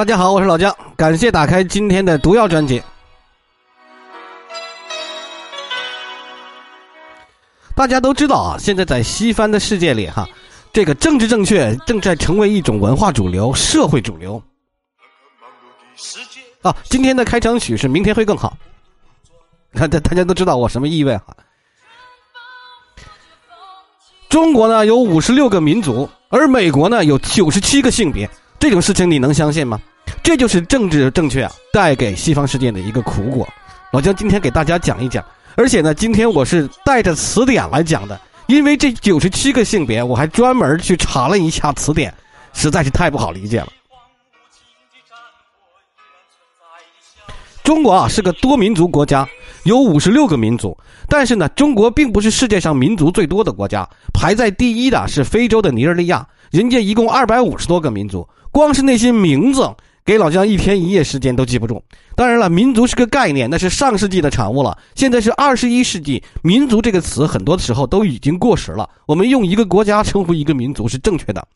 大家好，我是老姜，感谢打开今天的毒药专辑。大家都知道啊，现在在西方的世界里，哈，这个政治正确正在成为一种文化主流、社会主流。啊，今天的开场曲是《明天会更好》，看大大家都知道我什么意味哈。中国呢有五十六个民族，而美国呢有九十七个性别，这种事情你能相信吗？这就是政治正确啊带给西方世界的一个苦果。老姜今天给大家讲一讲。而且呢，今天我是带着词典来讲的，因为这九十七个性别，我还专门去查了一下词典，实在是太不好理解了。中国啊是个多民族国家，有五十六个民族，但是呢，中国并不是世界上民族最多的国家，排在第一的是非洲的尼日利亚，人家一共二百五十多个民族，光是那些名字。给老姜一天一夜时间都记不住。当然了，民族是个概念，那是上世纪的产物了。现在是二十一世纪，民族这个词很多的时候都已经过时了。我们用一个国家称呼一个民族是正确的。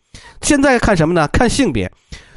现在看什么呢？看性别。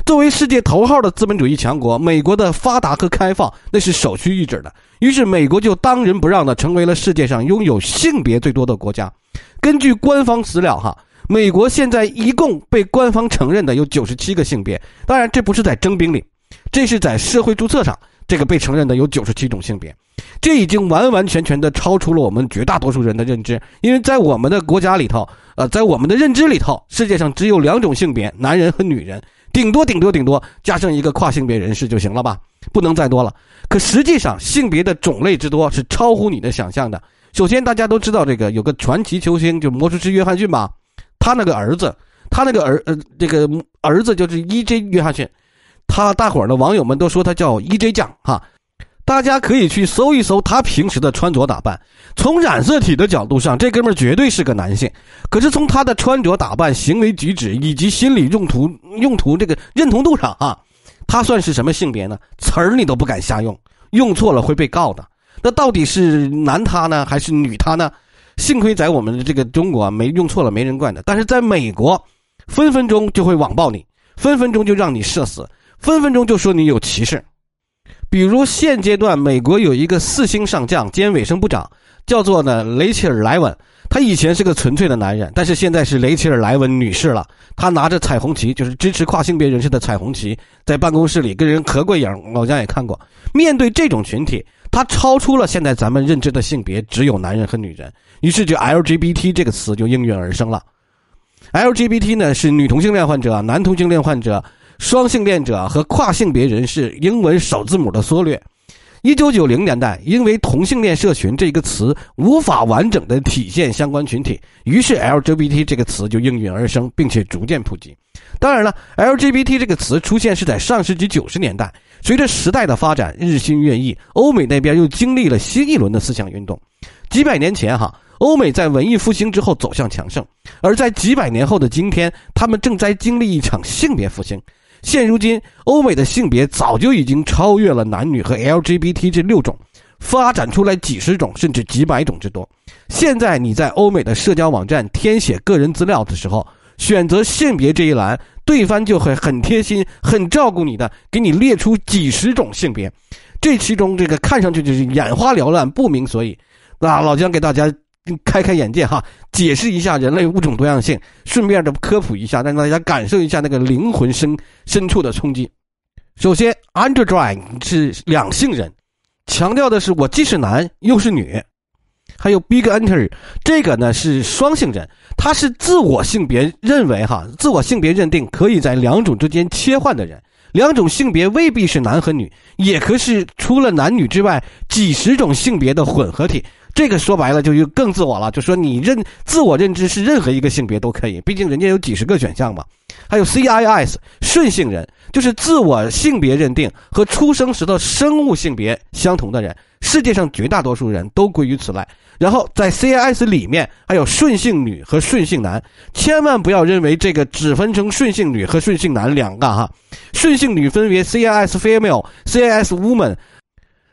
作为世界头号的资本主义强国，美国的发达和开放那是首屈一指的。于是美国就当仁不让的成为了世界上拥有性别最多的国家。根据官方资料，哈。美国现在一共被官方承认的有九十七个性别，当然这不是在征兵里，这是在社会注册上，这个被承认的有九十七种性别，这已经完完全全的超出了我们绝大多数人的认知，因为在我们的国家里头，呃，在我们的认知里头，世界上只有两种性别，男人和女人，顶多顶多顶多加上一个跨性别人士就行了吧，不能再多了。可实际上，性别的种类之多是超乎你的想象的。首先，大家都知道这个有个传奇球星，就魔术师约翰逊吧。他那个儿子，他那个儿呃，这个儿子就是 E.J. 约翰逊，他大伙儿的网友们都说他叫 E.J. 酱哈，大家可以去搜一搜他平时的穿着打扮。从染色体的角度上，这哥们儿绝对是个男性。可是从他的穿着打扮、行为举止以及心理用途用途这个认同度上啊，他算是什么性别呢？词儿你都不敢瞎用，用错了会被告的。那到底是男他呢，还是女他呢？幸亏在我们的这个中国没用错了，没人惯的。但是在美国，分分钟就会网暴你，分分钟就让你社死，分分钟就说你有歧视。比如现阶段，美国有一个四星上将兼卫生部长，叫做呢雷切尔·莱文。他以前是个纯粹的男人，但是现在是雷切尔·莱文女士了。她拿着彩虹旗，就是支持跨性别人士的彩虹旗，在办公室里跟人合过影。老姜也看过。面对这种群体。它超出了现在咱们认知的性别，只有男人和女人，于是就 LGBT 这个词就应运而生了。LGBT 呢是女同性恋患者、男同性恋患者、双性恋者和跨性别人士英文首字母的缩略。一九九零年代，因为同性恋社群这个词无法完整的体现相关群体，于是 LGBT 这个词就应运而生，并且逐渐普及。当然了，LGBT 这个词出现是在上世纪九十年代。随着时代的发展，日新月异，欧美那边又经历了新一轮的思想运动。几百年前，哈，欧美在文艺复兴之后走向强盛；而在几百年后的今天，他们正在经历一场性别复兴。现如今，欧美的性别早就已经超越了男女和 LGBT 这六种，发展出来几十种甚至几百种之多。现在你在欧美的社交网站填写个人资料的时候，选择性别这一栏。对方就会很贴心、很照顾你的，给你列出几十种性别，这其中这个看上去就是眼花缭乱、不明所以。那老姜给大家开开眼界哈，解释一下人类物种多样性，顺便的科普一下，让大家感受一下那个灵魂深深处的冲击。首先，androgyne 是两性人，强调的是我既是男又是女。还有 big enter，这个呢是双性人，他是自我性别认为哈，自我性别认定可以在两种之间切换的人，两种性别未必是男和女，也可是除了男女之外几十种性别的混合体。这个说白了就又更自我了，就说你认自我认知是任何一个性别都可以，毕竟人家有几十个选项嘛。还有 CIS 顺性人，就是自我性别认定和出生时的生物性别相同的人，世界上绝大多数人都归于此类。然后在 CIS 里面还有顺性女和顺性男，千万不要认为这个只分成顺性女和顺性男两个哈，顺性女分别 CIS female、CIS woman。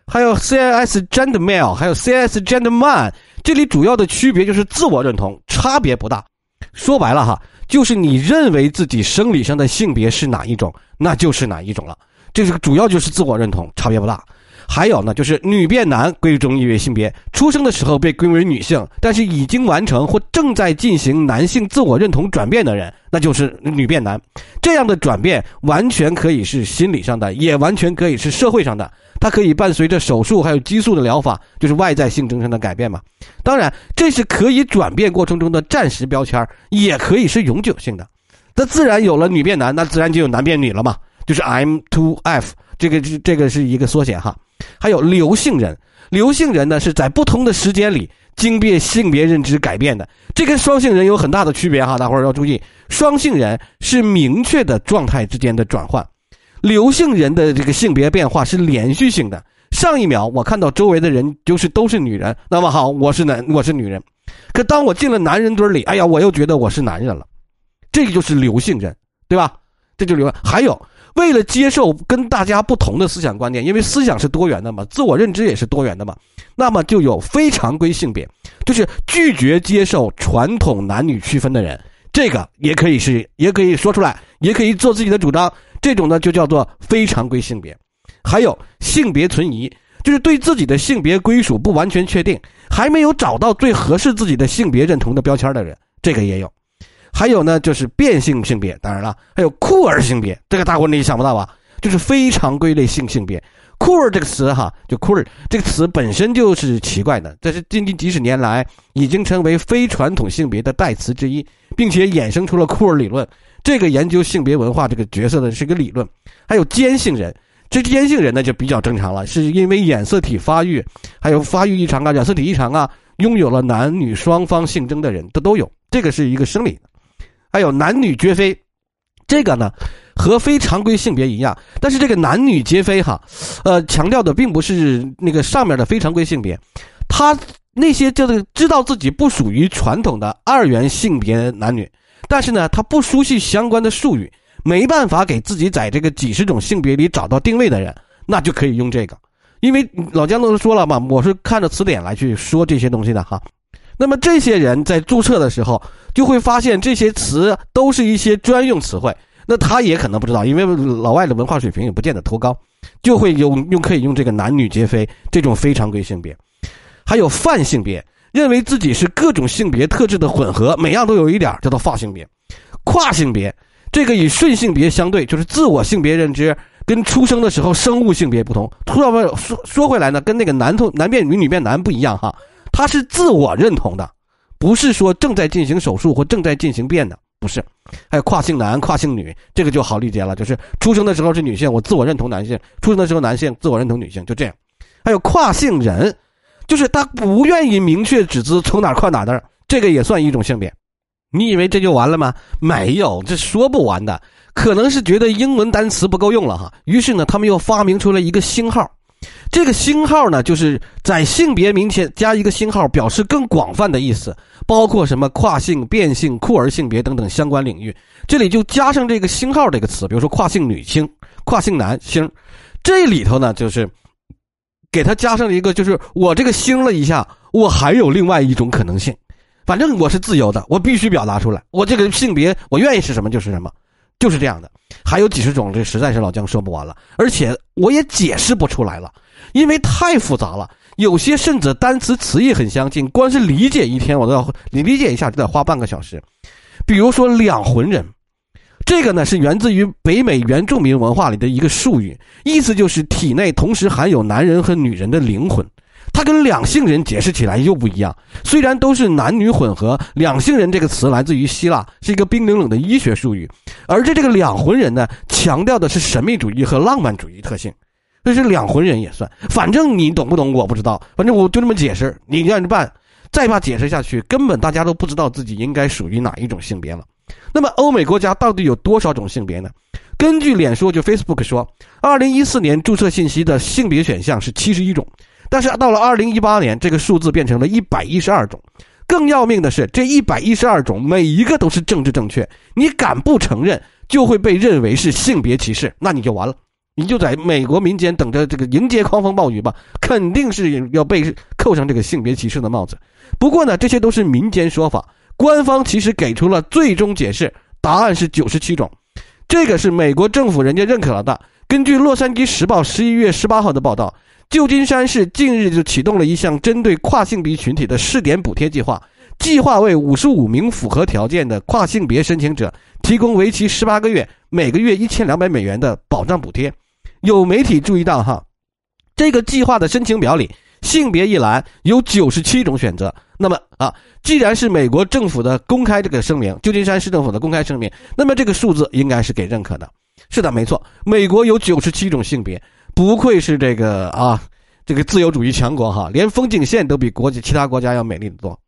还有 CIS gender male，还有 CIS gender man，这里主要的区别就是自我认同，差别不大。说白了哈，就是你认为自己生理上的性别是哪一种，那就是哪一种了。这个主要就是自我认同，差别不大。还有呢，就是女变男归中一为性别，出生的时候被归为女性，但是已经完成或正在进行男性自我认同转变的人，那就是女变男。这样的转变完全可以是心理上的，也完全可以是社会上的。它可以伴随着手术还有激素的疗法，就是外在性征上的改变嘛。当然，这是可以转变过程中的暂时标签，也可以是永久性的。那自然有了女变男，那自然就有男变女了嘛。就是 M to F，这个是这个是一个缩写哈。还有刘姓人，刘姓人呢是在不同的时间里经变性别认知改变的，这跟双性人有很大的区别哈，大伙儿要注意，双性人是明确的状态之间的转换，刘姓人的这个性别变化是连续性的。上一秒我看到周围的人就是都是女人，那么好，我是男，我是女人，可当我进了男人堆里，哎呀，我又觉得我是男人了，这个就是刘姓人，对吧？这就是刘，还有。为了接受跟大家不同的思想观念，因为思想是多元的嘛，自我认知也是多元的嘛，那么就有非常规性别，就是拒绝接受传统男女区分的人，这个也可以是，也可以说出来，也可以做自己的主张，这种呢就叫做非常规性别。还有性别存疑，就是对自己的性别归属不完全确定，还没有找到最合适自己的性别认同的标签的人，这个也有。还有呢，就是变性性别，当然了，还有酷儿性别，这个大伙你想不到吧？就是非常规类性性别。酷儿这个词哈，就酷儿这个词本身就是奇怪的，这是近近几十年来已经成为非传统性别的代词之一，并且衍生出了酷儿理论。这个研究性别文化这个角色的是一个理论。还有尖性人，这尖性人呢就比较正常了，是因为染色体发育，还有发育异常啊，染色体异常啊，拥有了男女双方性征的人，这都有，这个是一个生理。还有男女绝非，这个呢和非常规性别一样，但是这个男女皆非哈，呃，强调的并不是那个上面的非常规性别，他那些就是知道自己不属于传统的二元性别男女，但是呢他不熟悉相关的术语，没办法给自己在这个几十种性别里找到定位的人，那就可以用这个，因为老姜都说了嘛，我是看着词典来去说这些东西的哈。那么这些人在注册的时候，就会发现这些词都是一些专用词汇。那他也可能不知道，因为老外的文化水平也不见得多高，就会用用可以用这个男女皆非这种非常规性别，还有泛性别，认为自己是各种性别特质的混合，每样都有一点，叫做泛性别。跨性别，这个与顺性别相对，就是自我性别认知跟出生的时候生物性别不同。突然说说回来呢，跟那个男同男变女女变男不一样哈。他是自我认同的，不是说正在进行手术或正在进行变的，不是。还有跨性男、跨性女，这个就好理解了，就是出生的时候是女性，我自我认同男性；出生的时候男性，自我认同女性，就这样。还有跨性人，就是他不愿意明确指出从哪跨哪的，这个也算一种性别。你以为这就完了吗？没有，这说不完的。可能是觉得英文单词不够用了哈，于是呢，他们又发明出了一个星号。这个星号呢，就是在性别名前加一个星号，表示更广泛的意思，包括什么跨性、变性、酷儿性别等等相关领域。这里就加上这个星号这个词，比如说跨性女星、跨性男星，这里头呢就是给他加上一个，就是我这个星了一下，我还有另外一种可能性，反正我是自由的，我必须表达出来，我这个性别我愿意是什么就是什么。就是这样的，还有几十种，这实在是老姜说不完了，而且我也解释不出来了，因为太复杂了。有些甚至单词词义很相近，光是理解一天我都要你理解一下就得花半个小时。比如说“两魂人”，这个呢是源自于北美原住民文化里的一个术语，意思就是体内同时含有男人和女人的灵魂。它跟两性人解释起来又不一样，虽然都是男女混合，两性人这个词来自于希腊，是一个冰冷冷的医学术语，而这这个两魂人呢，强调的是神秘主义和浪漫主义特性，这是两魂人也算，反正你懂不懂我不知道，反正我就这么解释，你让着办，再怕解释下去，根本大家都不知道自己应该属于哪一种性别了。那么欧美国家到底有多少种性别呢？根据脸书就 Facebook 说，二零一四年注册信息的性别选项是七十一种。但是到了二零一八年，这个数字变成了一百一十二种。更要命的是，这一百一十二种每一个都是政治正确。你敢不承认，就会被认为是性别歧视，那你就完了，你就在美国民间等着这个迎接狂风暴雨吧，肯定是要被扣上这个性别歧视的帽子。不过呢，这些都是民间说法，官方其实给出了最终解释，答案是九十七种。这个是美国政府人家认可了的。根据《洛杉矶时报》十一月十八号的报道，旧金山市近日就启动了一项针对跨性别群体的试点补贴计划，计划为五十五名符合条件的跨性别申请者提供为期十八个月、每个月一千两百美元的保障补贴。有媒体注意到，哈，这个计划的申请表里。性别一栏有九十七种选择，那么啊，既然是美国政府的公开这个声明，旧金山市政府的公开声明，那么这个数字应该是给认可的。是的，没错，美国有九十七种性别，不愧是这个啊，这个自由主义强国哈，连风景线都比国际其他国家要美丽的多。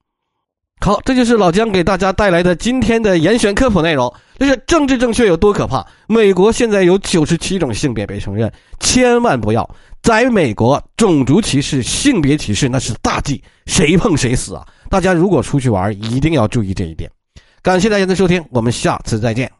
好，这就是老姜给大家带来的今天的严选科普内容。这是政治正确有多可怕？美国现在有九十七种性别被承认，千万不要在美国种族歧视、性别歧视那是大忌，谁碰谁死啊！大家如果出去玩，一定要注意这一点。感谢大家的收听，我们下次再见。